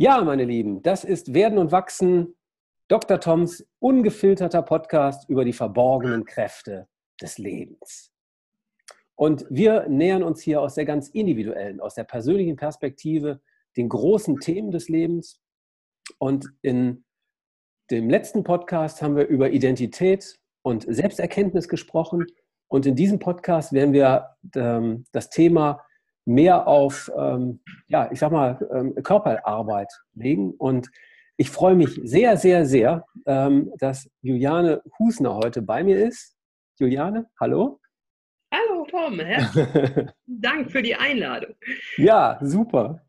Ja, meine Lieben, das ist Werden und Wachsen, Dr. Toms ungefilterter Podcast über die verborgenen Kräfte des Lebens. Und wir nähern uns hier aus der ganz individuellen, aus der persönlichen Perspektive den großen Themen des Lebens. Und in dem letzten Podcast haben wir über Identität und Selbsterkenntnis gesprochen. Und in diesem Podcast werden wir ähm, das Thema mehr auf, ähm, ja, ich sag mal, ähm, Körperarbeit legen. Und ich freue mich sehr, sehr, sehr, ähm, dass Juliane Husner heute bei mir ist. Juliane, hallo. Hallo Tom, herzlichen Dank für die Einladung. Ja, super.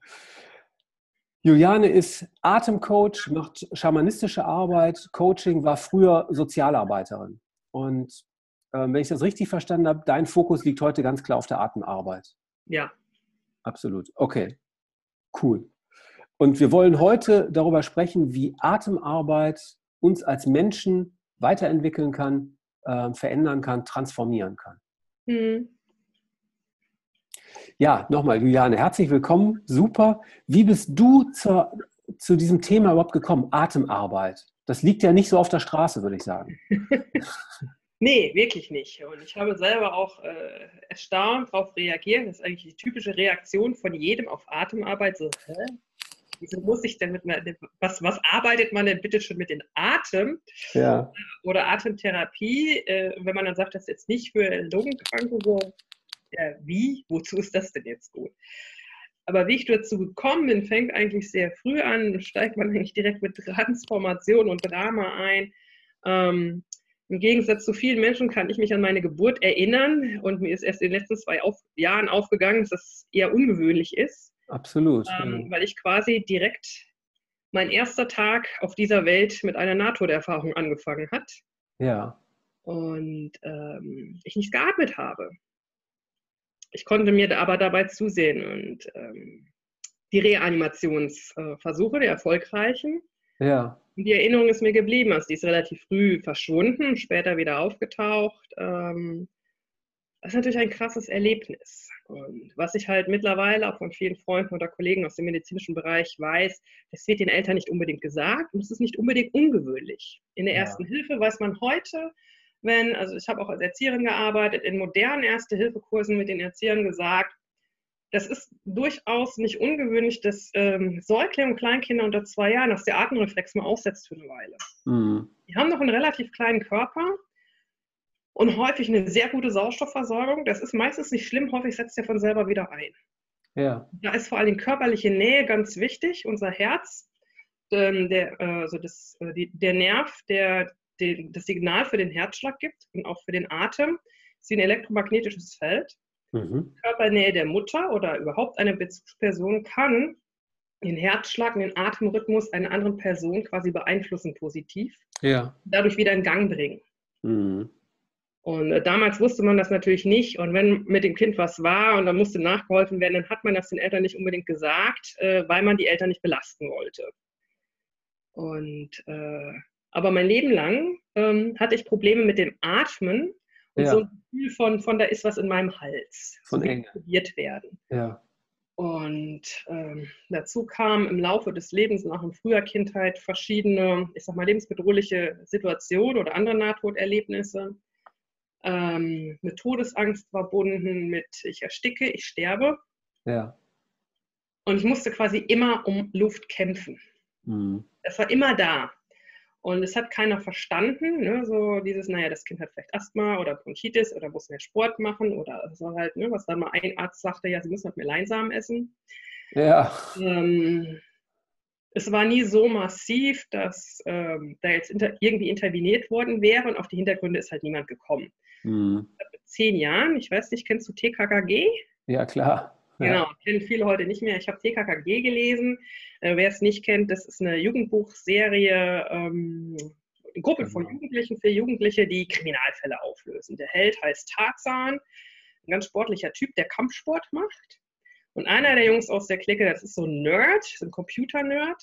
Juliane ist Atemcoach, macht schamanistische Arbeit, Coaching, war früher Sozialarbeiterin. Und äh, wenn ich das richtig verstanden habe, dein Fokus liegt heute ganz klar auf der Atemarbeit. Ja, Absolut. Okay. Cool. Und wir wollen heute darüber sprechen, wie Atemarbeit uns als Menschen weiterentwickeln kann, äh, verändern kann, transformieren kann. Mhm. Ja, nochmal, Juliane, herzlich willkommen. Super. Wie bist du zur, zu diesem Thema überhaupt gekommen? Atemarbeit. Das liegt ja nicht so auf der Straße, würde ich sagen. Nee, wirklich nicht. Und ich habe selber auch äh, erstaunt darauf reagiert. Das ist eigentlich die typische Reaktion von jedem auf Atemarbeit. So, hä? Wieso muss ich denn mit einer, was, was arbeitet man denn bitte schon mit dem Atem? Ja. Oder Atemtherapie, äh, wenn man dann sagt, das ist jetzt nicht für Lungenkranke, so, ja, wie? Wozu ist das denn jetzt gut? Aber wie ich dazu gekommen bin, fängt eigentlich sehr früh an, steigt man eigentlich direkt mit Transformation und Drama ein. Ähm, im Gegensatz zu vielen Menschen kann ich mich an meine Geburt erinnern und mir ist erst in den letzten zwei auf Jahren aufgegangen, dass das eher ungewöhnlich ist. Absolut. Ähm, ja. Weil ich quasi direkt mein erster Tag auf dieser Welt mit einer Nahtoderfahrung angefangen hat. Ja. Und ähm, ich nicht geatmet habe. Ich konnte mir aber dabei zusehen und ähm, die Reanimationsversuche, der erfolgreichen, ja. Und die Erinnerung ist mir geblieben. Also die ist relativ früh verschwunden, später wieder aufgetaucht. Ähm, das ist natürlich ein krasses Erlebnis. Und was ich halt mittlerweile auch von vielen Freunden oder Kollegen aus dem medizinischen Bereich weiß, das wird den Eltern nicht unbedingt gesagt und es ist nicht unbedingt ungewöhnlich. In der ersten ja. Hilfe weiß man heute, wenn, also ich habe auch als Erzieherin gearbeitet, in modernen Erste-Hilfe-Kursen mit den Erziehern gesagt, das ist durchaus nicht ungewöhnlich, dass ähm, Säuglinge und Kleinkinder unter zwei Jahren, dass der Atemreflex mal aussetzt für eine Weile. Mhm. Die haben noch einen relativ kleinen Körper und häufig eine sehr gute Sauerstoffversorgung. Das ist meistens nicht schlimm, häufig setzt er von selber wieder ein. Ja. Da ist vor allem körperliche Nähe ganz wichtig. Unser Herz, ähm, der, also das, äh, die, der Nerv, der, der das Signal für den Herzschlag gibt und auch für den Atem, ist wie ein elektromagnetisches Feld. Mhm. Körpernähe der Mutter oder überhaupt eine Bezugsperson kann den Herzschlag und den Atemrhythmus einer anderen Person quasi beeinflussen positiv. Ja. Dadurch wieder in Gang bringen. Mhm. Und äh, damals wusste man das natürlich nicht. Und wenn mit dem Kind was war und dann musste nachgeholfen werden, dann hat man das den Eltern nicht unbedingt gesagt, äh, weil man die Eltern nicht belasten wollte. Und äh, aber mein Leben lang ähm, hatte ich Probleme mit dem Atmen und ja. so ein Gefühl von, von, da ist was in meinem Hals. Von Enge. Probiert werden. Ja. Und ähm, dazu kamen im Laufe des Lebens und auch in früher Kindheit verschiedene, ich sag mal, lebensbedrohliche Situationen oder andere Nahtoderlebnisse. Ähm, mit Todesangst verbunden, mit ich ersticke, ich sterbe. Ja. Und ich musste quasi immer um Luft kämpfen. Mhm. Das war immer da. Und es hat keiner verstanden, ne? so dieses, naja, das Kind hat vielleicht Asthma oder Bronchitis oder muss mehr Sport machen oder so halt, ne? was dann mal ein Arzt sagte, ja, sie müssen halt mehr Leinsamen essen. Ja. Ähm, es war nie so massiv, dass ähm, da jetzt inter irgendwie interveniert worden wäre und auf die Hintergründe ist halt niemand gekommen. Mit zehn Jahren, ich weiß nicht, kennst du TKKG? Ja, klar. Genau, kennen viele heute nicht mehr. Ich habe TKKG gelesen. Äh, wer es nicht kennt, das ist eine Jugendbuchserie, ähm, eine Gruppe von genau. Jugendlichen für Jugendliche, die Kriminalfälle auflösen. Der Held heißt Tarzan, ein ganz sportlicher Typ, der Kampfsport macht. Und einer der Jungs aus der Clique, das ist so ein Nerd, so ein Computer-Nerd.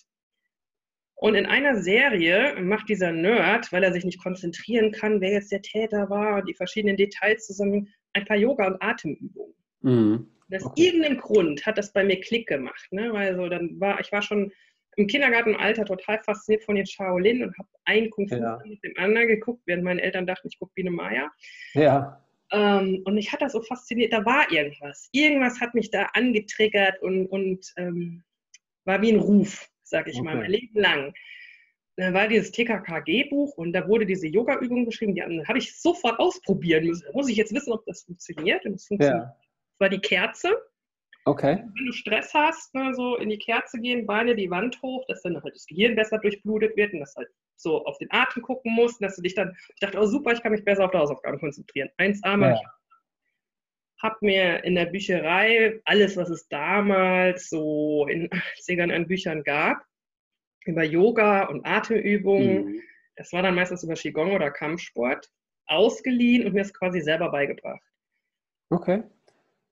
Und in einer Serie macht dieser Nerd, weil er sich nicht konzentrieren kann, wer jetzt der Täter war, die verschiedenen Details zusammen, ein paar Yoga- und Atemübungen. Mhm. Aus okay. irgendeinem Grund hat das bei mir Klick gemacht, ne? weil so dann war, ich war schon im Kindergartenalter total fasziniert von den Shaolin und habe einen Kung Fu Ja. mit dem anderen geguckt, während meine Eltern dachten, ich gucke Biene Maya. Ja. Ähm, und mich hat das so fasziniert, da war irgendwas. Irgendwas hat mich da angetriggert und, und ähm, war wie ein Ruf, sag ich mal, Okay. mein Leben lang. Da war dieses TKKG-Buch und da wurde diese Yoga-Übung beschrieben, die habe ich sofort ausprobieren müssen. Da muss ich jetzt wissen, ob das funktioniert. Und es funktioniert. Ja. Das war die Kerze. Okay. Wenn du Stress hast, ne, so in die Kerze gehen, Beine die Wand hoch, dass dann halt das Gehirn besser durchblutet wird und dass halt so auf den Atem gucken musst, dass du dich dann, ich dachte, oh super, ich kann mich besser auf die Hausaufgaben konzentrieren. 1A mal Ja. habe mir in der Bücherei alles, was es damals so in 80ern an Büchern gab, über Yoga und Atemübungen, Mhm. das war dann meistens über Qigong oder Kampfsport, ausgeliehen und mir es quasi selber beigebracht. Okay.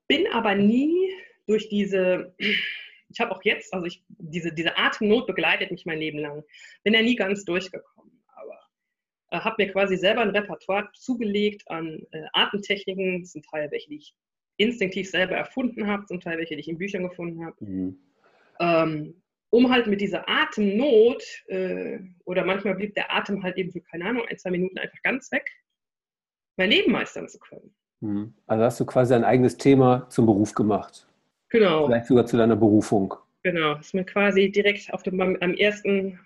Bin aber nie durch diese, ich habe auch jetzt, also ich, diese, diese Atemnot begleitet mich mein Leben lang, bin ja nie ganz durchgekommen, aber äh, habe mir quasi selber ein Repertoire zugelegt an äh, Atemtechniken, zum Teil welche, die ich instinktiv selber erfunden habe, zum Teil welche, die ich in Büchern gefunden habe, Mhm. ähm, um halt mit dieser Atemnot äh, oder manchmal blieb der Atem halt eben für, keine Ahnung, ein, zwei Minuten einfach ganz weg, mein Leben meistern zu können. Mhm. Also hast du quasi dein eigenes Thema zum Beruf gemacht. Genau. Vielleicht sogar zu deiner Berufung. Genau, ist mir quasi direkt auf dem, am am ersten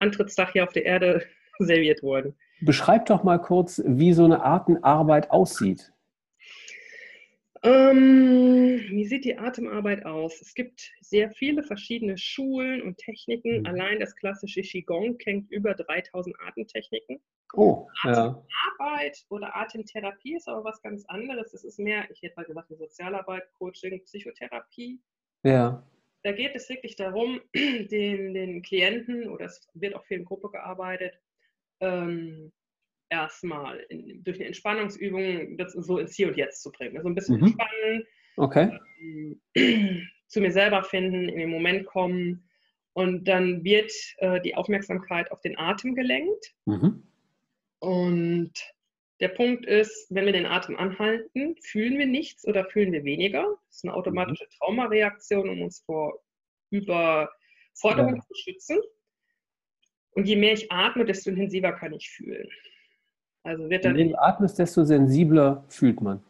Antrittstag hier auf der Erde serviert worden. Beschreib doch mal kurz, wie so eine Artenarbeit aussieht. Ähm, wie sieht die Atemarbeit aus? Es gibt sehr viele verschiedene Schulen und Techniken. Mhm. Allein das klassische Qigong kennt über 3000 Atemtechniken. Oh, ja. Arbeit oder Atemtherapie ist aber was ganz anderes. Das ist mehr, ich hätte mal gesagt, Sozialarbeit, Coaching, Psychotherapie. Ja. Da geht es wirklich darum, den, den Klienten, oder es wird auch viel in Gruppe gearbeitet, ähm, erstmal in, durch eine Entspannungsübung das so ins Hier und Jetzt zu bringen. Also ein bisschen Mhm. entspannen, Okay. ähm, zu mir selber finden, in den Moment kommen. Und dann wird äh, die Aufmerksamkeit auf den Atem gelenkt. Mhm. Und der Punkt ist, wenn wir den Atem anhalten, fühlen wir nichts oder fühlen wir weniger. Das ist eine automatische Traumareaktion, um uns vor Überforderung Ja. zu schützen. Und je mehr ich atme, desto intensiver kann ich fühlen. Also wird Je dann, du atmest, desto sensibler fühlt man.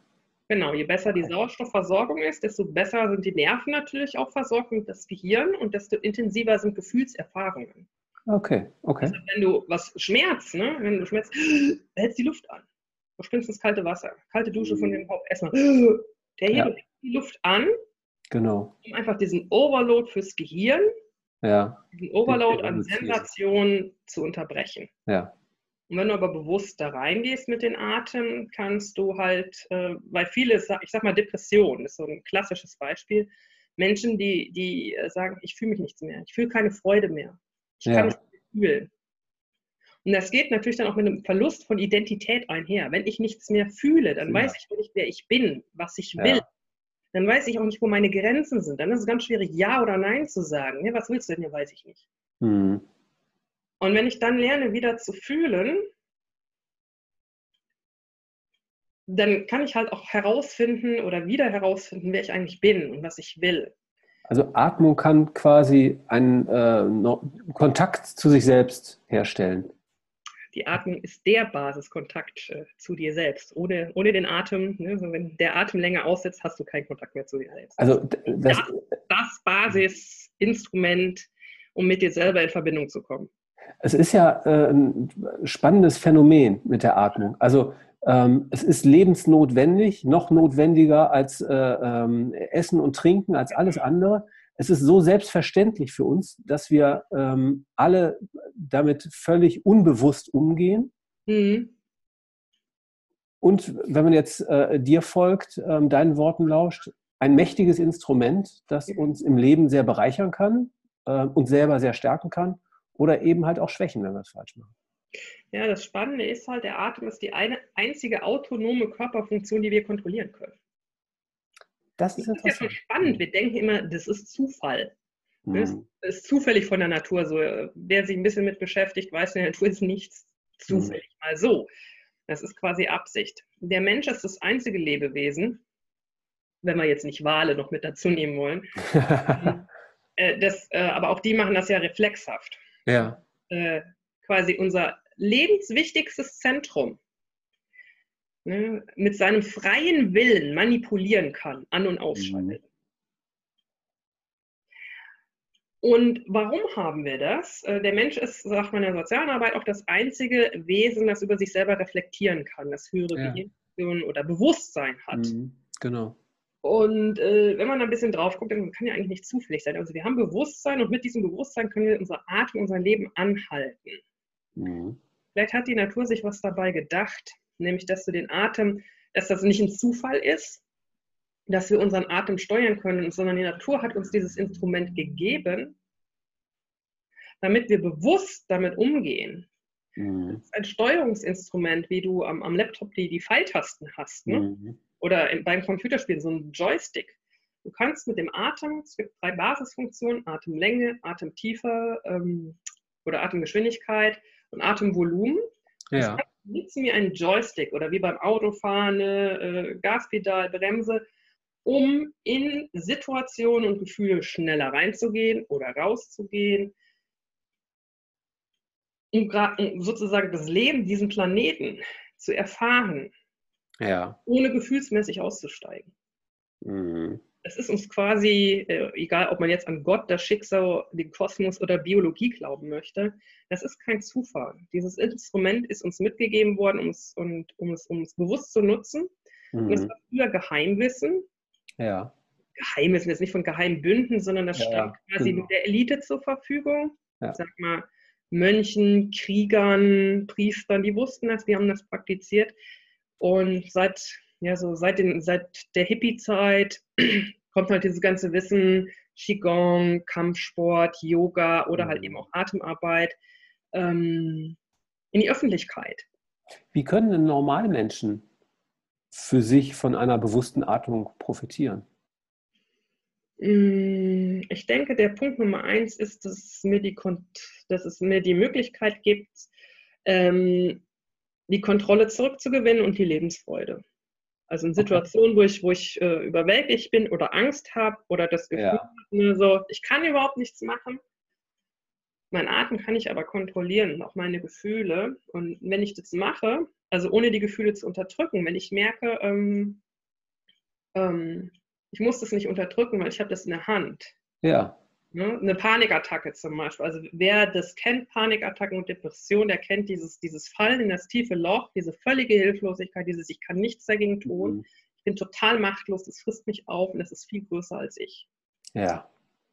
genau, je besser die Sauerstoffversorgung ist, desto besser sind die Nerven natürlich auch versorgt und das Gehirn und desto intensiver sind Gefühlserfahrungen. Okay, okay. Also wenn du was schmerzt, ne? wenn du schmerzt, hältst die Luft an. Du springst ins kalte Wasser. Kalte Dusche von dem Haupt. Erstmal, der Ja. hebt die Luft an, Genau. um einfach diesen Overload fürs Gehirn, Ja, diesen Overload an. Sensationen zu unterbrechen. ja. Und wenn du aber bewusst da reingehst mit den Atem, kannst du halt, äh, weil viele, ich sag mal Depression, ist so ein klassisches Beispiel, Menschen, die, die äh, sagen, ich fühle mich nichts mehr, ich fühle keine Freude mehr, ich Ja. kann nicht mehr fühlen. Und das geht natürlich dann auch mit einem Verlust von Identität einher. Wenn ich nichts mehr fühle, dann Ja. weiß ich nicht, wer ich bin, was ich Ja. will. Dann weiß ich auch nicht, wo meine Grenzen sind. Dann ist es ganz schwierig, Ja oder Nein zu sagen. Ja, was willst du denn? Ja, weiß ich nicht. Mhm. Und wenn ich dann lerne, wieder zu fühlen, dann kann ich halt auch herausfinden oder wieder herausfinden, wer ich eigentlich bin und was ich will. Also Atmung kann quasi einen äh, no- Kontakt zu sich selbst herstellen. Die Atmung ist der Basiskontakt äh, zu dir selbst. Ohne, ohne den Atem, ne, so wenn der Atem länger aussetzt, hast du keinen Kontakt mehr zu dir selbst. Also d- das, das Basisinstrument, um mit dir selber in Verbindung zu kommen. Es ist ja äh, ein spannendes Phänomen mit der Atmung. Also ähm, es ist lebensnotwendig, noch notwendiger als äh, ähm, Essen und Trinken, als alles andere. Es ist so selbstverständlich für uns, dass wir ähm, alle damit völlig unbewusst umgehen. Mhm. Und wenn man jetzt äh, dir folgt, ähm, deinen Worten lauscht, ein mächtiges Instrument, das uns im Leben sehr bereichern kann, äh, uns selber sehr stärken kann oder eben halt auch schwächen, wenn wir es falsch machen. Ja, das Spannende ist halt, der Atem ist die eine einzige autonome Körperfunktion, die wir kontrollieren können. Das ist Das ist ja schon spannend. Wir denken immer, das ist Zufall. Das Mhm. ist zufällig von der Natur so. Wer sich ein bisschen mit beschäftigt, weiß, in der Natur ist nichts zufällig mal so. Das ist quasi Absicht. Der Mensch ist das einzige Lebewesen, wenn wir jetzt nicht Wale noch mit dazu nehmen wollen, äh, das, äh, aber auch die machen das ja reflexhaft. Ja. Äh, quasi unser lebenswichtigstes Zentrum ne, mit seinem freien Willen manipulieren kann, an- und ausschalten. Mhm. Und warum haben wir das? Äh, der Mensch ist, sagt man in der Sozialarbeit, auch das einzige Wesen, das über sich selber reflektieren kann, das höhere ja. Gehirn oder Bewusstsein hat. Mhm, genau. Und äh, wenn man da ein bisschen drauf guckt, dann kann ja eigentlich nicht zufällig sein. Also wir haben Bewusstsein und mit diesem Bewusstsein können wir unser Atem, unser Leben anhalten. Mhm. Vielleicht hat die Natur sich was dabei gedacht, nämlich dass du den Atem, dass das nicht ein Zufall ist, dass wir unseren Atem steuern können, sondern die Natur hat uns dieses Instrument gegeben, damit wir bewusst damit umgehen. Mhm. Das ist ein Steuerungsinstrument, wie du am, am Laptop die, die Pfeiltasten hast. Ne? Mhm. Oder beim Computerspiel so ein Joystick. Du kannst mit dem Atem, es gibt drei Basisfunktionen, Atemlänge, Atemtiefe ähm, oder Atemgeschwindigkeit und Atemvolumen. Ja. Nutzen wir einen Joystick oder wie beim Autofahren, äh, Gaspedal, Bremse, um in Situationen und Gefühle schneller reinzugehen oder rauszugehen, um, um sozusagen das Leben, diesen Planeten zu erfahren, ja. ohne gefühlsmäßig auszusteigen. Mhm. Es ist uns quasi, äh, egal ob man jetzt an Gott, das Schicksal, den Kosmos oder Biologie glauben möchte, das ist kein Zufall. Dieses Instrument ist uns mitgegeben worden, um es, und, um es, um es bewusst zu nutzen. Mhm. Und es war früher Geheimwissen, ja. Geheimwissen ist nicht von Geheimbünden, sondern das ja, stand quasi genau. der Elite zur Verfügung. Ja. Sag mal, Mönchen, Kriegern, Priestern, die wussten das, die haben das praktiziert. Und seit, ja, so seit, den, seit der Hippie-Zeit kommt halt dieses ganze Wissen, Qigong, Kampfsport, Yoga oder halt mhm. eben auch Atemarbeit ähm, in die Öffentlichkeit. Wie können denn normale Menschen für sich von einer bewussten Atmung profitieren? Mm, ich denke, der Punkt Nummer eins ist, dass es mir die, dass es mir die Möglichkeit gibt, ähm, die Kontrolle zurückzugewinnen und die Lebensfreude. Also in Situationen, okay. wo ich, wo ich äh, überwältigt bin oder Angst habe oder das Gefühl ja. habe, so, ich kann überhaupt nichts machen. Mein Atem kann ich aber kontrollieren, auch meine Gefühle. Und wenn ich das mache, also ohne die Gefühle zu unterdrücken. Wenn ich merke, ähm, ähm, ich muss das nicht unterdrücken, weil ich habe das in der Hand. Ja. Ne? Eine Panikattacke zum Beispiel. Also wer das kennt, Panikattacken und Depression, der kennt dieses, dieses Fallen in das tiefe Loch, diese völlige Hilflosigkeit, dieses Ich kann nichts dagegen tun. Mhm. Ich bin total machtlos, das frisst mich auf und es ist viel größer als ich. Ja.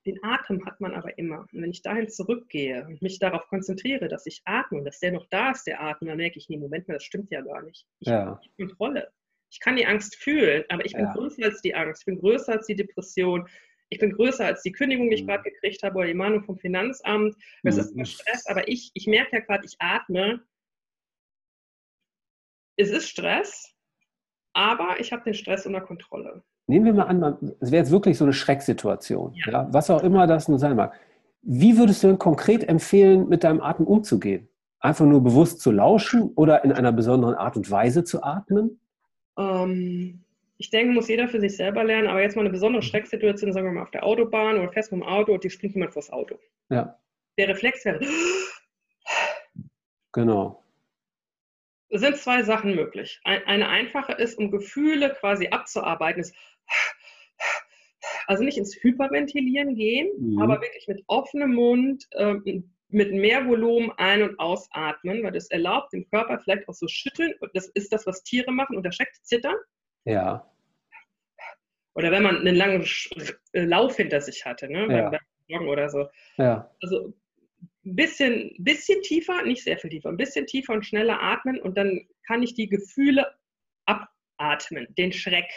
Den Atem hat man aber immer. Und wenn ich dahin zurückgehe und mich darauf konzentriere, dass ich atme und dass der noch da ist, der Atem, dann merke ich, nee, Moment mal, das stimmt ja gar nicht. Ich ja. habe Kontrolle. Ich kann die Angst fühlen, aber ich bin ja. größer als die Angst, ich bin größer als die Depression, ich bin größer als die Kündigung, die ich mhm. gerade gekriegt habe oder die Mahnung vom Finanzamt. Das mhm. ist ein Stress, aber ich, ich merke ja gerade, ich atme. Es ist Stress, aber ich habe den Stress unter Kontrolle. Nehmen wir mal an, es wäre jetzt wirklich so eine Schrecksituation, ja. ja. was auch immer das nun sein mag. Wie würdest du denn konkret empfehlen, mit deinem Atem umzugehen? Einfach nur bewusst zu lauschen oder in einer besonderen Art und Weise zu atmen? Ähm, ich denke, muss jeder für sich selber lernen, aber jetzt mal eine besondere mhm. Schrecksituation, sagen wir mal auf der Autobahn oder fest mit dem Auto und die springt jemand vors Auto. Ja. Der Reflex wäre. Genau. Es sind zwei Sachen möglich. Eine einfache ist, um Gefühle quasi abzuarbeiten, ist also nicht ins Hyperventilieren gehen, mhm. aber wirklich mit offenem Mund, ähm, mit mehr Volumen ein- und ausatmen, weil das erlaubt dem Körper vielleicht auch so schütteln. Das ist das, was Tiere machen, unter Schreck zittern. Ja. Oder wenn man einen langen äh, Lauf hinter sich hatte, ne? Ja. Beim Joggen oder so. Ja. Also ein bisschen, bisschen tiefer, nicht sehr viel tiefer, ein bisschen tiefer und schneller atmen und dann kann ich die Gefühle abatmen, den Schreck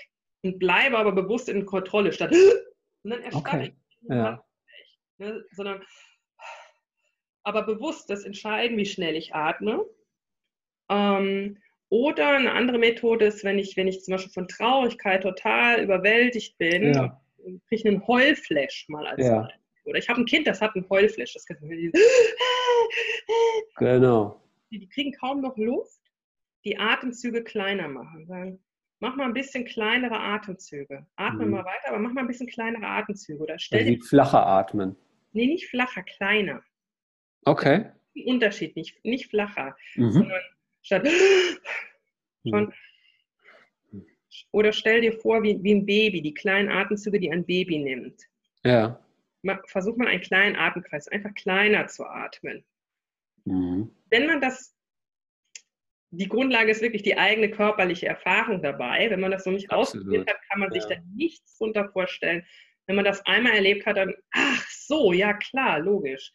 und bleibe aber bewusst in Kontrolle statt und dann erstarre okay. ich. Ja. Ne, sondern aber bewusst das entscheiden, wie schnell ich atme. Ähm, oder eine andere Methode ist, wenn ich, wenn ich zum Beispiel von Traurigkeit total überwältigt bin, ja. kriege ich einen Heulflash mal als ja. Beispiel. Oder ich habe ein Kind, das hat einen Heulflash. Das kann genau. Die, die kriegen kaum noch Luft, die Atemzüge kleiner machen. Sagen, mach mal ein bisschen kleinere Atemzüge. Atme mhm. mal weiter, aber mach mal ein bisschen kleinere Atemzüge. Oder stell also flacher atmen. Nee, nicht flacher, kleiner. Okay. Unterschied, nicht, nicht flacher, mhm. sondern statt schon. Mhm. Oder stell dir vor, wie, wie ein Baby, die kleinen Atemzüge, die ein Baby nimmt. Ja. Versuch mal einen kleinen Atemkreis, einfach kleiner zu atmen. Mhm. Wenn man das die Grundlage ist wirklich die eigene körperliche Erfahrung dabei. Wenn man das noch nicht Absolut. ausprobiert hat, kann man ja. sich da nichts drunter vorstellen. Wenn man das einmal erlebt hat, dann, ach so, ja klar, logisch.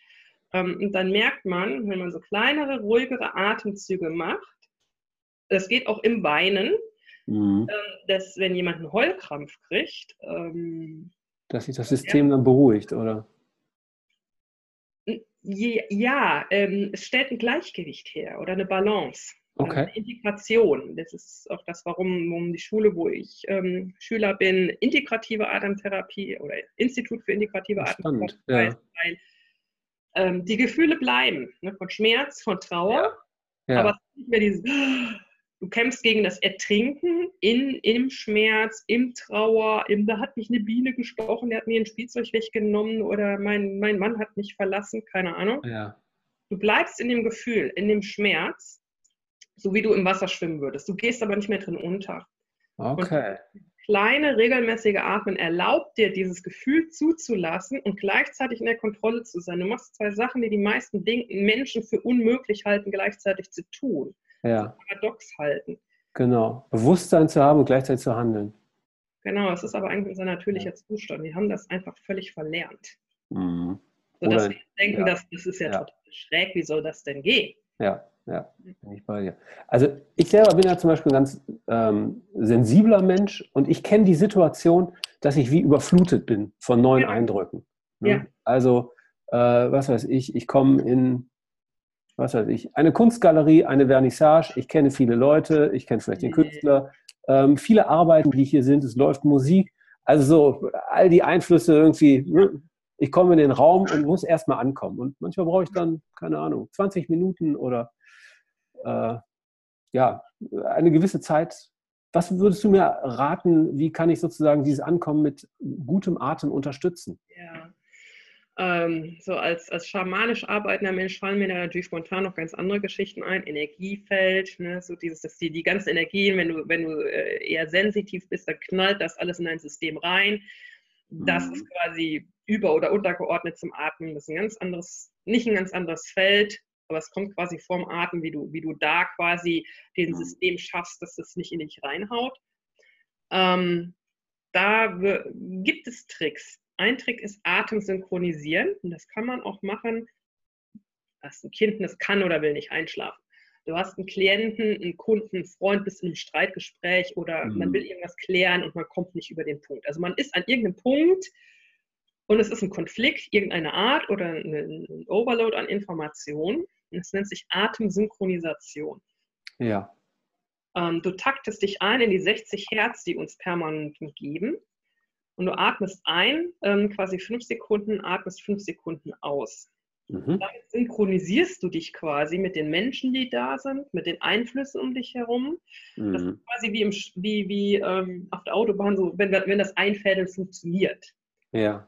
Ähm, und dann merkt man, wenn man so kleinere, ruhigere Atemzüge macht, das geht auch im Weinen, mhm. Ähm, dass wenn jemand einen Heulkrampf kriegt, ähm, dass sich das System ja, dann beruhigt, oder? Ja, es stellt ein Gleichgewicht her oder eine Balance. Okay. Integration. Das ist auch das, warum, warum die Schule, wo ich ähm, Schüler bin, integrative Atemtherapie oder Institut für integrative Atemtherapie ja. weil ähm, die Gefühle bleiben, ne, von Schmerz, von Trauer, ja. Ja. aber nicht mehr dieses, du kämpfst gegen das Ertrinken in, im Schmerz, im Trauer, im, da hat mich eine Biene gestochen, der hat mir ein Spielzeug weggenommen oder mein, mein Mann hat mich verlassen, keine Ahnung. Du bleibst in dem Gefühl, in dem Schmerz so wie du im Wasser schwimmen würdest. Du gehst aber nicht mehr drin unter. Okay. Und kleine, regelmäßige Atmen erlaubt dir, dieses Gefühl zuzulassen und gleichzeitig in der Kontrolle zu sein. Du machst zwei Sachen, die die meisten Menschen für unmöglich halten, gleichzeitig zu tun. Ja. Paradox halten. Genau. Bewusstsein zu haben und gleichzeitig zu handeln. Genau, es ist aber eigentlich unser natürlicher. Zustand. Wir haben das einfach völlig verlernt. Mhm. Sodass wir denken, ja. dass, das ist ja, ja total schräg, wie soll das denn gehen? Ja, ja, bin ich bei dir. Also ich selber bin ja zum Beispiel ein ganz ähm, sensibler Mensch und ich kenne die Situation, dass ich wie überflutet bin von neuen ja. Eindrücken. Ne? Ja. Also, äh, was weiß ich, ich komme in, was weiß ich, eine Kunstgalerie, eine Vernissage, ich kenne viele Leute, ich kenne vielleicht den Künstler, ähm, viele Arbeiten, die hier sind, es läuft Musik, also so all die Einflüsse irgendwie, ne? Ich komme in den Raum und muss erstmal ankommen. Und manchmal brauche ich dann, keine Ahnung, 20 Minuten oder äh, ja, eine gewisse Zeit. Was würdest du mir raten, wie kann ich sozusagen dieses Ankommen mit gutem Atem unterstützen? Ja. Ähm, so als, als schamanisch arbeitender Mensch fallen mir da natürlich spontan noch ganz andere Geschichten ein. Energiefeld, ne, so dieses, dass die, die ganzen Energien, wenn du, wenn du äh, eher sensitiv bist, dann knallt das alles in dein System rein. Das mhm. ist quasi über- oder untergeordnet zum Atmen. Das ist ein ganz anderes, nicht ein ganz anderes Feld aber es kommt quasi vorm Atem, wie du, wie du da quasi den System schaffst, dass es nicht in dich reinhaut. Ähm, da gibt es Tricks. Ein Trick ist Atem synchronisieren und das kann man auch machen, dass ein Kind das kann oder will nicht einschlafen. Du hast einen Klienten, einen Kunden, einen Freund, bist in einem Streitgespräch oder mhm. man will irgendwas klären und man kommt nicht über den Punkt. Also man ist an irgendeinem Punkt, und es ist ein Konflikt irgendeiner Art oder ein Overload an Informationen es nennt sich Atemsynchronisation. Ja. Ähm, du taktest dich ein in die 60 Hertz, die uns permanent geben. Und du atmest ein, ähm, quasi fünf Sekunden, atmest fünf Sekunden aus. Mhm. Damit synchronisierst du dich quasi mit den Menschen, die da sind, mit den Einflüssen um dich herum. Mhm. Das ist quasi wie, im, wie, wie ähm, auf der Autobahn, so, wenn, wenn das Einfädeln funktioniert. Ja.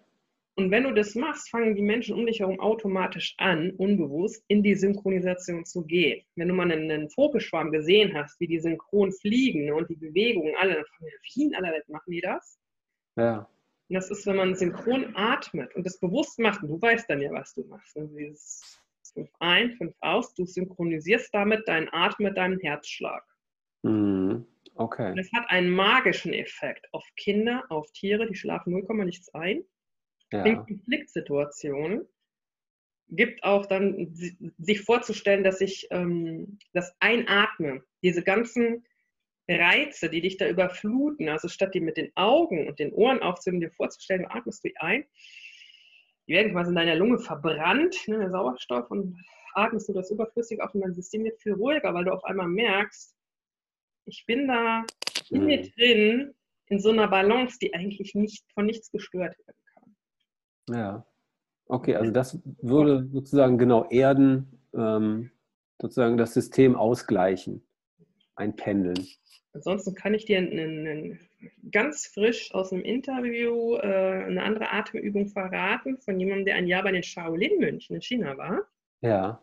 Und wenn du das machst, fangen die Menschen um dich herum automatisch an, unbewusst in die Synchronisation zu gehen. Wenn du mal einen, Vogelschwarm gesehen hast, wie die synchron fliegen und die Bewegungen alle, dann fragen wir, wie in aller Welt machen die das? Ja. Und das ist, wenn man synchron atmet und das bewusst macht, und du weißt dann ja, was du machst. Ne? Dieses fünf ein, fünf aus, du synchronisierst damit deinen Atem mit deinem Herzschlag. Mhm. Okay. Und das hat einen magischen Effekt auf Kinder, auf Tiere, die schlafen 0, nichts ein ja. in Konfliktsituationen gibt auch dann sich vorzustellen, dass ich ähm, das Einatme, diese ganzen Reize, die dich da überfluten, also statt die mit den Augen und den Ohren aufzunehmen, dir vorzustellen, du atmest du ein, die werden quasi in deiner Lunge verbrannt, ne, der Sauerstoff, und atmest du das überflüssig auf und dein System wird viel ruhiger, weil du auf einmal merkst, ich bin da in mhm. mir drin, in so einer Balance, die eigentlich nicht von nichts gestört wird. Ja. Okay, also das würde sozusagen genau erden, ähm, sozusagen das System ausgleichen. Einpendeln. Ansonsten kann ich dir einen, einen ganz frisch aus einem Interview äh, eine andere Atemübung verraten von jemandem, der ein Jahr bei den Shaolin-Mönchen in China war. Ja.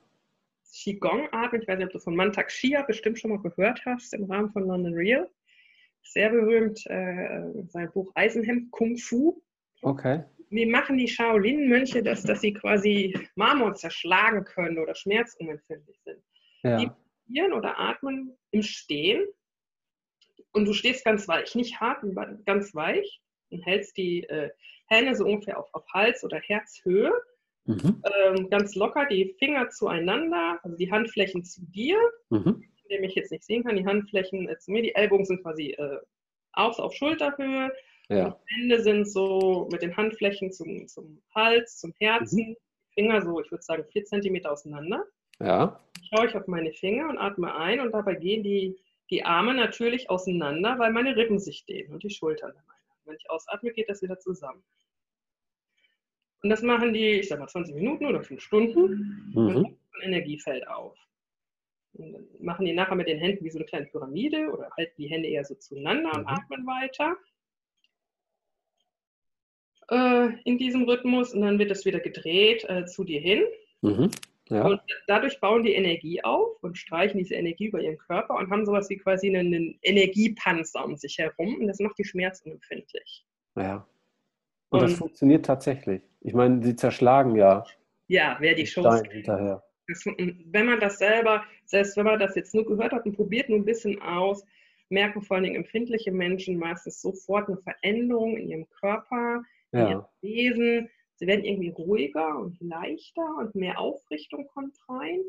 Qigong-Atmen, ich weiß nicht, ob du von Mantak Chia bestimmt schon mal gehört hast im Rahmen von London Real. Sehr berühmt, äh, sein Buch Eisenhemd Kung Fu. Okay. Wie machen die Shaolin-Mönche das, dass sie quasi Marmor zerschlagen können oder schmerzunempfindlich sind? Ja. Die meditieren oder atmen im Stehen und du stehst ganz weich, nicht hart, ganz weich und hältst die äh, Hände so ungefähr auf, auf Hals- oder Herzhöhe. Mhm. Ähm, ganz locker die Finger zueinander, also die Handflächen zu dir, mhm. indem ich jetzt nicht sehen kann, die Handflächen äh, zu mir, die Ellbogen sind quasi äh, auf, auf Schulterhöhe, ja. die Hände sind so mit den Handflächen zum, zum Hals, zum Herzen, mhm. Finger so, ich würde sagen, vier Zentimeter auseinander. Ja. Schaue ich auf meine Finger und atme ein und dabei gehen die, die Arme natürlich auseinander, weil meine Rippen sich dehnen und die Schultern. Wenn ich ausatme, geht das wieder zusammen. Und das machen die, ich sag mal, 20 Minuten oder 5 Stunden. Mhm. Und ein Energiefeld auf. Und dann machen die nachher mit den Händen wie so eine kleine Pyramide oder halten die Hände eher so zueinander und mhm. atmen weiter äh, in diesem Rhythmus und dann wird es wieder gedreht äh, zu dir hin. Mhm. Ja. Und dadurch bauen die Energie auf und streichen diese Energie über ihren Körper und haben sowas wie quasi einen, einen Energiepanzer um sich herum und das macht die schmerzunempfindlich. Ja. Und, und das funktioniert tatsächlich. Ich meine, sie zerschlagen ja. Ja, wer die Shows hinterher. Wenn man das selber, selbst wenn man das jetzt nur gehört hat und probiert nur ein bisschen aus, merken vor allen Dingen empfindliche Menschen meistens sofort eine Veränderung in ihrem Körper, in ja. ihrem Wesen Sie werden irgendwie ruhiger und leichter und mehr Aufrichtung kommt rein.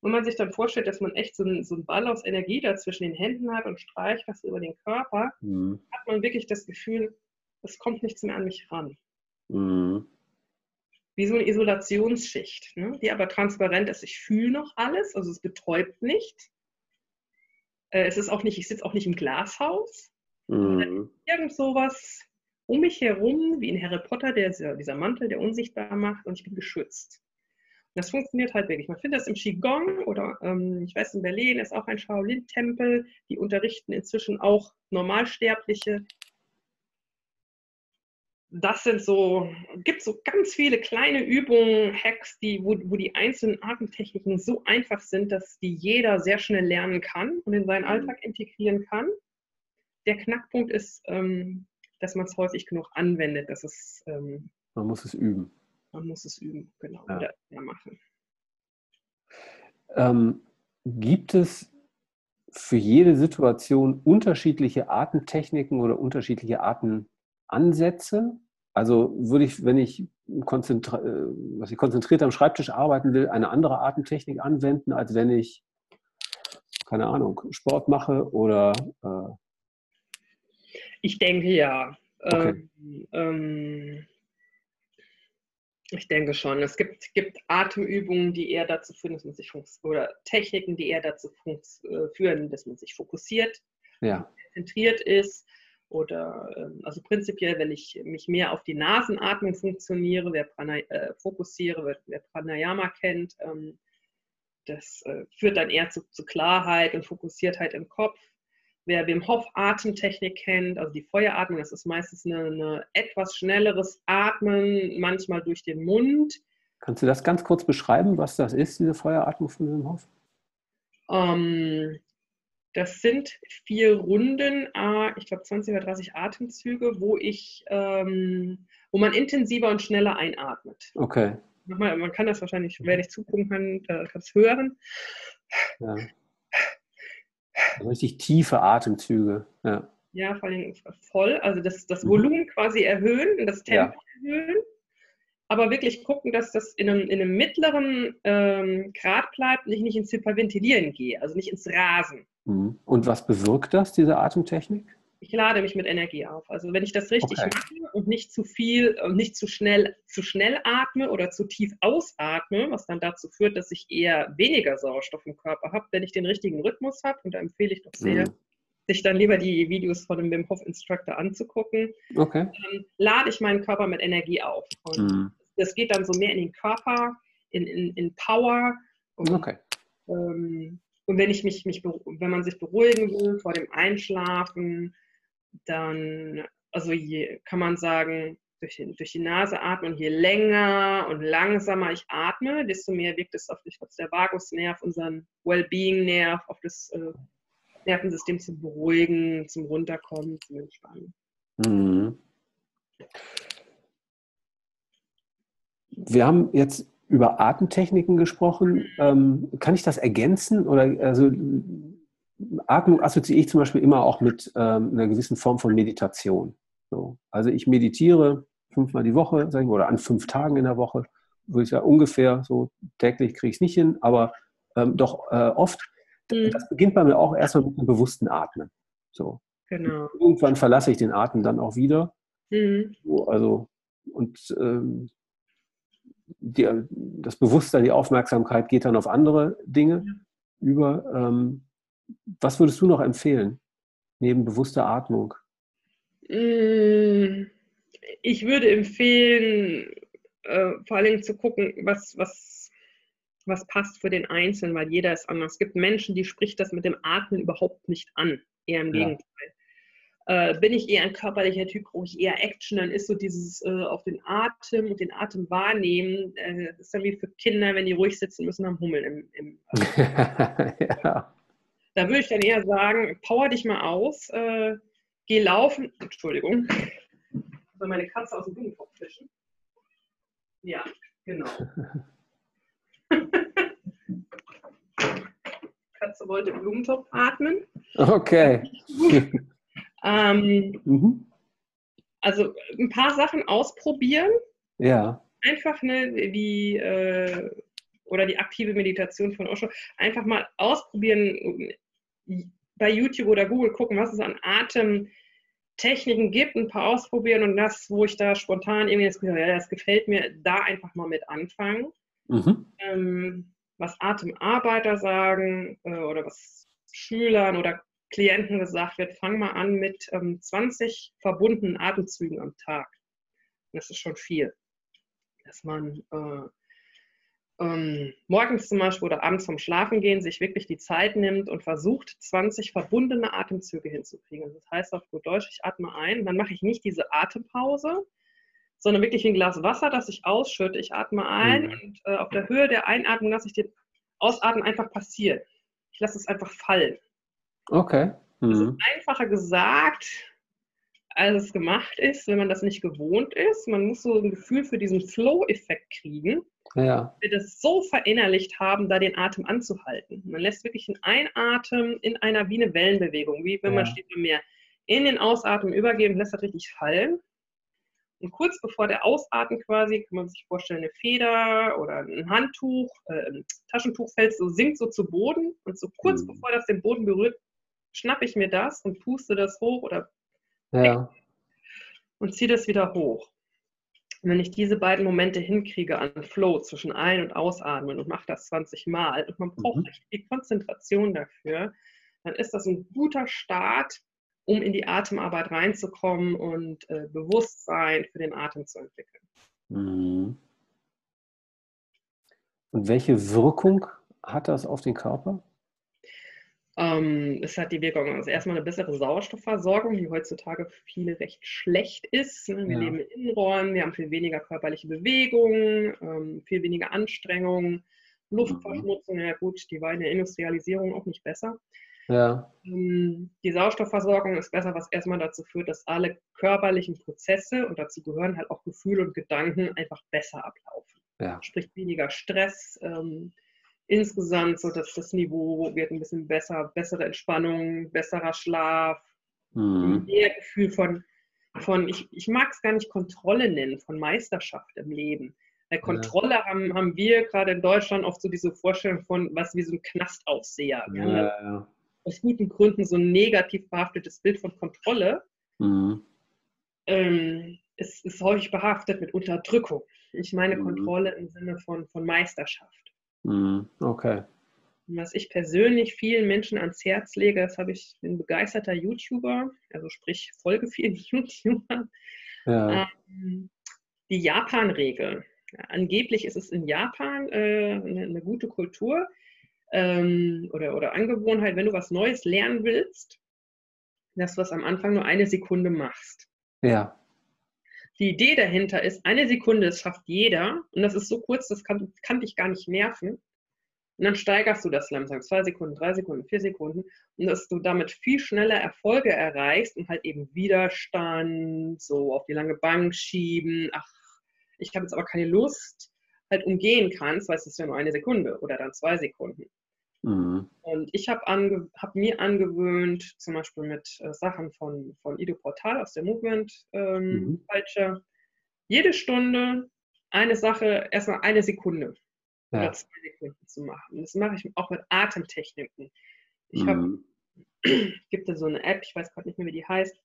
Wenn man sich dann vorstellt, dass man echt so einen, so einen Ball aus Energie da zwischen den Händen hat und streicht das über den Körper, mhm. hat man wirklich das Gefühl, es kommt nichts mehr an mich ran. Mhm. Wie so eine Isolationsschicht, ne? die aber transparent ist. Ich fühle noch alles, also es betäubt nicht. Äh, es ist auch nicht, ich sitze auch nicht im Glashaus. Mhm. Irgend sowas um mich herum, wie in Harry Potter, der, dieser Mantel, der unsichtbar macht und ich bin geschützt. Und das funktioniert halt wirklich. Man findet das im Qigong oder ähm, ich weiß, in Berlin ist auch ein Shaolin-Tempel, die unterrichten inzwischen auch Normalsterbliche. Das sind so, gibt so ganz viele kleine Übungen, Hacks, die, wo, wo die einzelnen Atemtechniken so einfach sind, dass die jeder sehr schnell lernen kann und in seinen mhm. Alltag integrieren kann. Der Knackpunkt ist, ähm, dass man es häufig genug anwendet. Dass es, ähm, man muss es üben. Man muss es üben, genau. Ja. Oder machen. Ähm, gibt es für jede Situation unterschiedliche Artentechniken oder unterschiedliche Artenansätze? Also würde ich, wenn ich, konzentri äh, was ich konzentriert am Schreibtisch arbeiten will, eine andere Artentechnik anwenden, als wenn ich, keine Ahnung, Sport mache oder äh, ich denke ja. Okay. Ähm, ähm, ich denke schon. Es gibt, gibt Atemübungen, die eher dazu führen, dass man sich oder Techniken, die eher dazu äh, führen, dass man sich fokussiert, ja. zentriert ist. Oder ähm, also prinzipiell, wenn ich mich mehr auf die Nasenatmung funktioniere, wer Prana, äh, fokussiere, wer, wer, Pranayama kennt, ähm, das äh, führt dann eher zu, zu Klarheit und Fokussiertheit im Kopf. Wer Wim Hof Atemtechnik kennt, also die Feueratmung, das ist meistens eine etwas schnelleres Atmen, manchmal durch den Mund. Kannst du das ganz kurz beschreiben, was das ist, diese Feueratmung von Wim Hof? Ähm, das sind vier Runden, äh, ich glaube 20 oder 30 Atemzüge, wo ich, ähm, wo man intensiver und schneller einatmet. Okay. Nochmal, man kann das wahrscheinlich, wer nicht zugucken kann, kann es hören. Ja. Richtig tiefe Atemzüge. Ja, ja vor allem voll. Also das, das mhm. Volumen quasi erhöhen und das Tempo ja. erhöhen. Aber wirklich gucken, dass das in einem, in einem mittleren ähm, Grad bleibt und ich nicht ins Hyperventilieren gehe, also nicht ins Rasen. Mhm. Und was bewirkt das, diese Atemtechnik? Ich lade mich mit Energie auf. Also wenn ich das richtig okay. mache und nicht zu viel und nicht zu schnell, zu schnell atme oder zu tief ausatme, was dann dazu führt, dass ich eher weniger Sauerstoff im Körper habe, wenn ich den richtigen Rhythmus habe, und da empfehle ich doch sehr, mhm. sich dann lieber die Videos von dem Wim Hof Instructor anzugucken, okay. dann lade ich meinen Körper mit Energie auf. Und mhm. das geht dann so mehr in den Körper, in, in, in Power. Und, okay. Ähm, und wenn ich mich, mich, wenn man sich beruhigen will vor dem Einschlafen, dann, also je, kann man sagen, durch, durch die Nase atmen. je länger und langsamer ich atme, desto mehr wirkt es auf, auf der Vagusnerv, unseren Wellbeing-Nerv, auf das äh, Nervensystem zu beruhigen, zum Runterkommen, zum Entspannen. Mhm. Wir haben jetzt über Atemtechniken gesprochen. Ähm, kann ich das ergänzen? Oder also Atmung assoziiere ich zum Beispiel immer auch mit ähm, einer gewissen Form von Meditation. So. Also ich meditiere fünfmal die Woche, sag ich mal, oder an fünf Tagen in der Woche, würde ich sagen, ungefähr so täglich kriege ich es nicht hin, aber ähm, doch äh, oft. Mhm. Das beginnt bei mir auch erstmal mit einem bewussten Atmen. So. Genau. Irgendwann verlasse ich den Atem dann auch wieder. Mhm. So, also, und ähm, die, das Bewusstsein, die Aufmerksamkeit geht dann auf andere Dinge ja. über. Ähm, was würdest du noch empfehlen, neben bewusster Atmung? Mm, ich würde empfehlen, äh, vor allem zu gucken, was, was, was passt für den Einzelnen, weil jeder ist anders. Es gibt Menschen, die spricht das mit dem Atmen überhaupt nicht an, eher im ja. Gegenteil. Äh, bin ich eher ein körperlicher Typ, brauche ich eher Action, dann ist so dieses äh, auf den Atem und den Atem wahrnehmen, äh, das ist dann wie für Kinder, wenn die ruhig sitzen müssen, am Hummeln im, im ja. Da würde ich dann eher sagen, power dich mal aus, äh, geh laufen, Entschuldigung, soll meine Katze aus dem Blumentopf fischen? Ja, genau. Katze wollte im Blumentopf atmen. Okay. Ähm, mhm. Also ein paar Sachen ausprobieren. Ja. Einfach ne, wie äh, oder die aktive Meditation von Osho. Einfach mal ausprobieren, bei YouTube oder Google gucken, was es an Atemtechniken gibt, ein paar ausprobieren und das, wo ich da spontan irgendwie das ja, das gefällt mir, da einfach mal mit anfangen. Mhm. Ähm, was Atemarbeiter sagen äh, oder was Schülern oder Klienten gesagt wird, fang mal an mit ähm, 20 verbundenen Atemzügen am Tag. Das ist schon viel. Dass man äh, ähm, morgens zum Beispiel oder abends vom Schlafen gehen sich wirklich die Zeit nimmt und versucht, 20 verbundene Atemzüge hinzukriegen. Das heißt auf gut Deutsch, ich atme ein, dann mache ich nicht diese Atempause, sondern wirklich ein Glas Wasser, das ich ausschütte. Ich atme ein mhm. und äh, auf der Höhe der Einatmung lasse ich den Ausatmen einfach passieren. Ich lasse es einfach fallen. Okay. Mhm. Das ist mhm. einfacher gesagt, als es gemacht ist, wenn man das nicht gewohnt ist. Man muss so ein Gefühl für diesen Flow-Effekt kriegen. Ja. Wir das so verinnerlicht haben, da den Atem anzuhalten. Man lässt wirklich einen Einatmen in einer wie eine Wellenbewegung, wie wenn ja. man steht im Meer, in den Ausatmen übergeben, lässt das richtig fallen. Und kurz bevor der Ausatmen quasi, kann man sich vorstellen, eine Feder oder ein Handtuch, äh, ein Taschentuch fällt so, sinkt so zu Boden und so kurz mhm. bevor das den Boden berührt, schnappe ich mir das und puste das hoch oder ja. und ziehe das wieder hoch. Und wenn ich diese beiden Momente hinkriege an Flow zwischen Ein- und Ausatmen und mache das 20 Mal und man braucht mhm. die Konzentration dafür, dann ist das ein guter Start, um in die Atemarbeit reinzukommen und äh, Bewusstsein für den Atem zu entwickeln. Mhm. Und welche Wirkung hat das auf den Körper? Ähm, es hat die Wirkung, also erstmal eine bessere Sauerstoffversorgung, die heutzutage für viele recht schlecht ist. Ne? Wir ja. leben in Innenräumen, wir haben viel weniger körperliche Bewegung, ähm, viel weniger Anstrengung, Luftverschmutzung, ja gut, die war in der Industrialisierung auch nicht besser. Ja. Ähm, die Sauerstoffversorgung ist besser, was erstmal dazu führt, dass alle körperlichen Prozesse und dazu gehören halt auch Gefühle und Gedanken einfach besser ablaufen. Ja. Sprich weniger Stress, ähm, insgesamt so, dass das Niveau wird ein bisschen besser, bessere Entspannung, besserer Schlaf, mhm. mehr Gefühl von, von ich, ich mag es gar nicht Kontrolle nennen, von Meisterschaft im Leben. Bei Kontrolle ja. haben, haben wir gerade in Deutschland oft so diese Vorstellung von, was wie so ein Knastaufseher. Ja, ja. Aus guten Gründen so ein negativ behaftetes Bild von Kontrolle. Mhm. Ähm, es ist häufig behaftet mit Unterdrückung. Ich meine mhm. Kontrolle im Sinne von, von Meisterschaft. Mhm. Okay. Was ich persönlich vielen Menschen ans Herz lege, das habe ich, bin begeisterter YouTuber, also sprich folge vielen YouTubern, ja. ähm, die Japan-Regel. Angeblich ist es in Japan äh, eine, eine, gute Kultur. ähm, oder, oder Angewohnheit, wenn du was Neues lernen willst, dass du es am Anfang nur eine Sekunde machst. Ja. Die Idee dahinter ist, eine Sekunde, das schafft jeder und das ist so kurz, das kann, kann dich gar nicht nerven. Und dann steigerst du das langsam, zwei Sekunden, drei Sekunden, vier Sekunden und dass du damit viel schneller Erfolge erreichst und halt eben Widerstand, so auf die lange Bank schieben, ach, ich habe jetzt aber keine Lust, halt umgehen kannst, weil es ist ja nur eine Sekunde oder dann zwei Sekunden. Mhm. Und ich habe ange hab mir angewöhnt, zum Beispiel mit äh, Sachen von, von Ido Portal aus der Movement ähm, mhm. Jede Stunde eine Sache, erstmal eine Sekunde ja. oder zwei Sekunden zu machen. Das mache ich auch mit Atemtechniken. Ich mhm. habe, gibt es so eine App, ich weiß gerade nicht mehr, wie die heißt,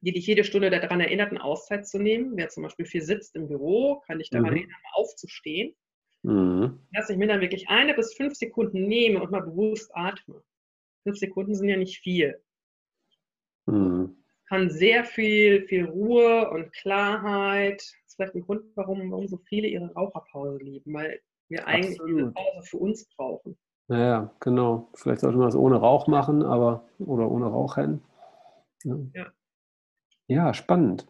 die dich jede Stunde daran erinnert, eine Auszeit zu nehmen. Wer zum Beispiel viel sitzt im Büro, kann dich daran mhm. erinnern, aufzustehen. Mhm. Dass ich mir dann wirklich eine bis fünf Sekunden nehme und mal bewusst atme. Fünf Sekunden sind ja nicht viel. Mhm. Kann sehr viel, viel Ruhe und Klarheit. Das ist vielleicht ein Grund, warum, warum so viele ihre Raucherpause lieben, weil wir eigentlich Absolut. diese Pause für uns brauchen. Ja, genau. Vielleicht sollte man das ohne Rauch machen, aber oder ohne Rauchen. Ja. ja. ja, spannend.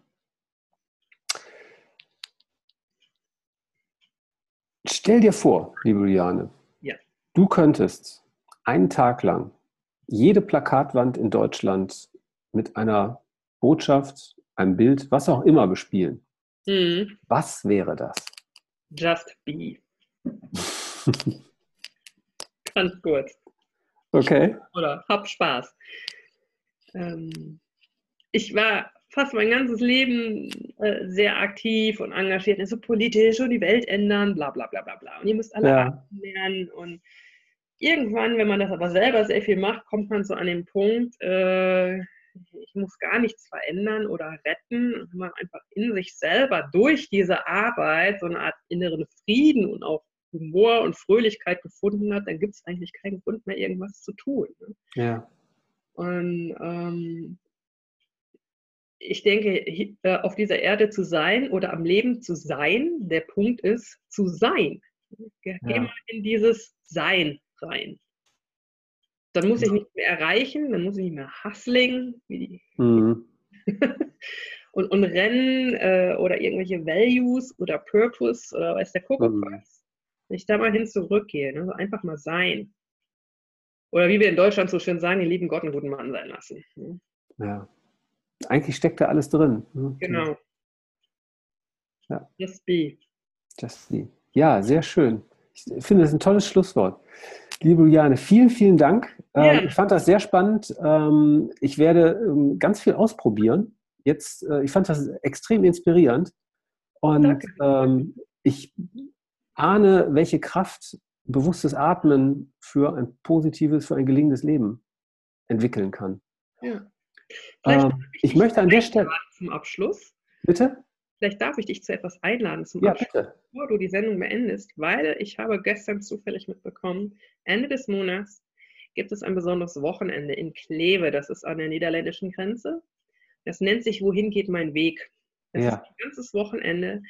Stell dir vor, liebe Juliane, ja. du könntest einen Tag lang jede Plakatwand in Deutschland mit einer Botschaft, einem Bild, was auch immer bespielen. Mhm. Was wäre das? Just be. Ganz gut. Okay. Oder hab Spaß. Ähm, ich war fast mein ganzes Leben äh, sehr aktiv und engagiert, so politisch und die Welt ändern, bla bla bla bla bla. Und ihr müsst alle ja. lernen. Und irgendwann, wenn man das aber selber sehr viel macht, kommt man so an den Punkt, äh, ich muss gar nichts verändern oder retten. Und wenn man einfach in sich selber durch diese Arbeit so eine Art inneren Frieden und auch Humor und Fröhlichkeit gefunden hat, dann gibt es eigentlich keinen Grund mehr, irgendwas zu tun. Ne? Ja. Und ähm, ich denke, äh, auf dieser Erde zu sein oder am Leben zu sein, der Punkt ist, zu sein. Geh ja. mal in dieses Sein rein. Dann muss ich nicht mehr erreichen, dann muss ich nicht mehr hustling mhm. und, und rennen äh, oder irgendwelche Values oder Purpose oder weiß der Kuckuck mhm. was. Wenn ich da mal hin zurückgehe, ne? einfach mal sein. Oder wie wir in Deutschland so schön sagen, den lieben Gott einen guten Mann sein lassen. Ne? Ja eigentlich steckt da alles drin. Ne? Genau. Ja. Just be. Just be. Ja, sehr schön. Ich finde das ein tolles Schlusswort. Liebe Juliane, vielen, vielen Dank. Ähm, ja. Ich fand das sehr spannend. Ähm, ich werde ähm, ganz viel ausprobieren. Jetzt, äh, ich fand das extrem inspirierend. Und ich ahne, welche Kraft bewusstes Atmen für ein positives, für ein gelingendes Leben entwickeln kann. Ja. Ähm, ich, ich möchte an der Stelle. Zum Abschluss. Bitte? Vielleicht darf ich dich zu etwas einladen zum ja, Abschluss, bitte. bevor du die Sendung beendest, weil ich habe gestern zufällig mitbekommen, Ende des Monats gibt es ein besonderes Wochenende in Kleve. Das ist an der niederländischen Grenze. Das nennt sich Wohin geht mein Weg? Das ja. ist ein ganzes Wochenende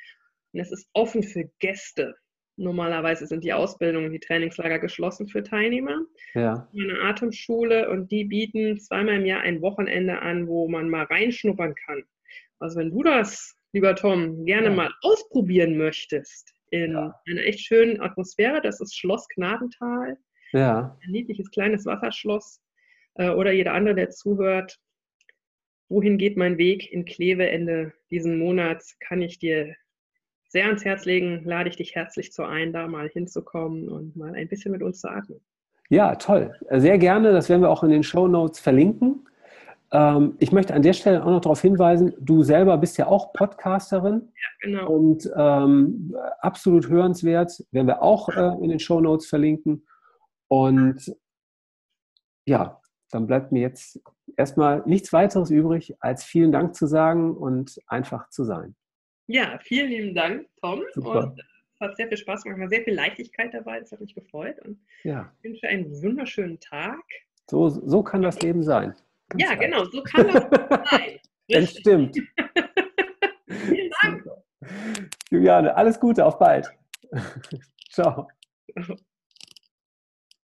und es ist offen für Gäste. Normalerweise sind die Ausbildungen, die Trainingslager geschlossen für Teilnehmer. Ja. Eine Atemschule und die bieten zweimal im Jahr ein Wochenende an, wo man mal reinschnuppern kann. Also wenn du das, lieber Tom, gerne ja. mal ausprobieren möchtest in ja. einer echt schönen Atmosphäre, das ist Schloss Gnadental. Ja. Ein niedliches kleines Wasserschloss. Äh, oder jeder andere, der zuhört, wohin geht mein Weg in Kleve Ende diesen Monats, kann ich dir sehr ans Herz legen, lade ich dich herzlich zu ein, da mal hinzukommen und mal ein bisschen mit uns zu atmen. Ja, toll. Sehr gerne. Das werden wir auch in den Show Notes verlinken. Ähm, ich möchte an der Stelle auch noch darauf hinweisen, du selber bist ja auch Podcasterin. Ja, genau. Und ähm, absolut hörenswert. Werden wir auch äh, in den Show Notes verlinken. Und ja, dann bleibt mir jetzt erstmal nichts weiteres übrig, als vielen Dank zu sagen und einfach zu sein. Ja, vielen lieben Dank, Tom. Super. Und es hat sehr viel Spaß gemacht, sehr viel Leichtigkeit dabei. Das hat mich gefreut. Und ja. ich wünsche einen wunderschönen Tag. So, so kann das Leben sein. Ganz ja, leicht. genau, so kann das sein. Das stimmt. vielen Dank. Juliane, alles Gute, auf bald. Ciao.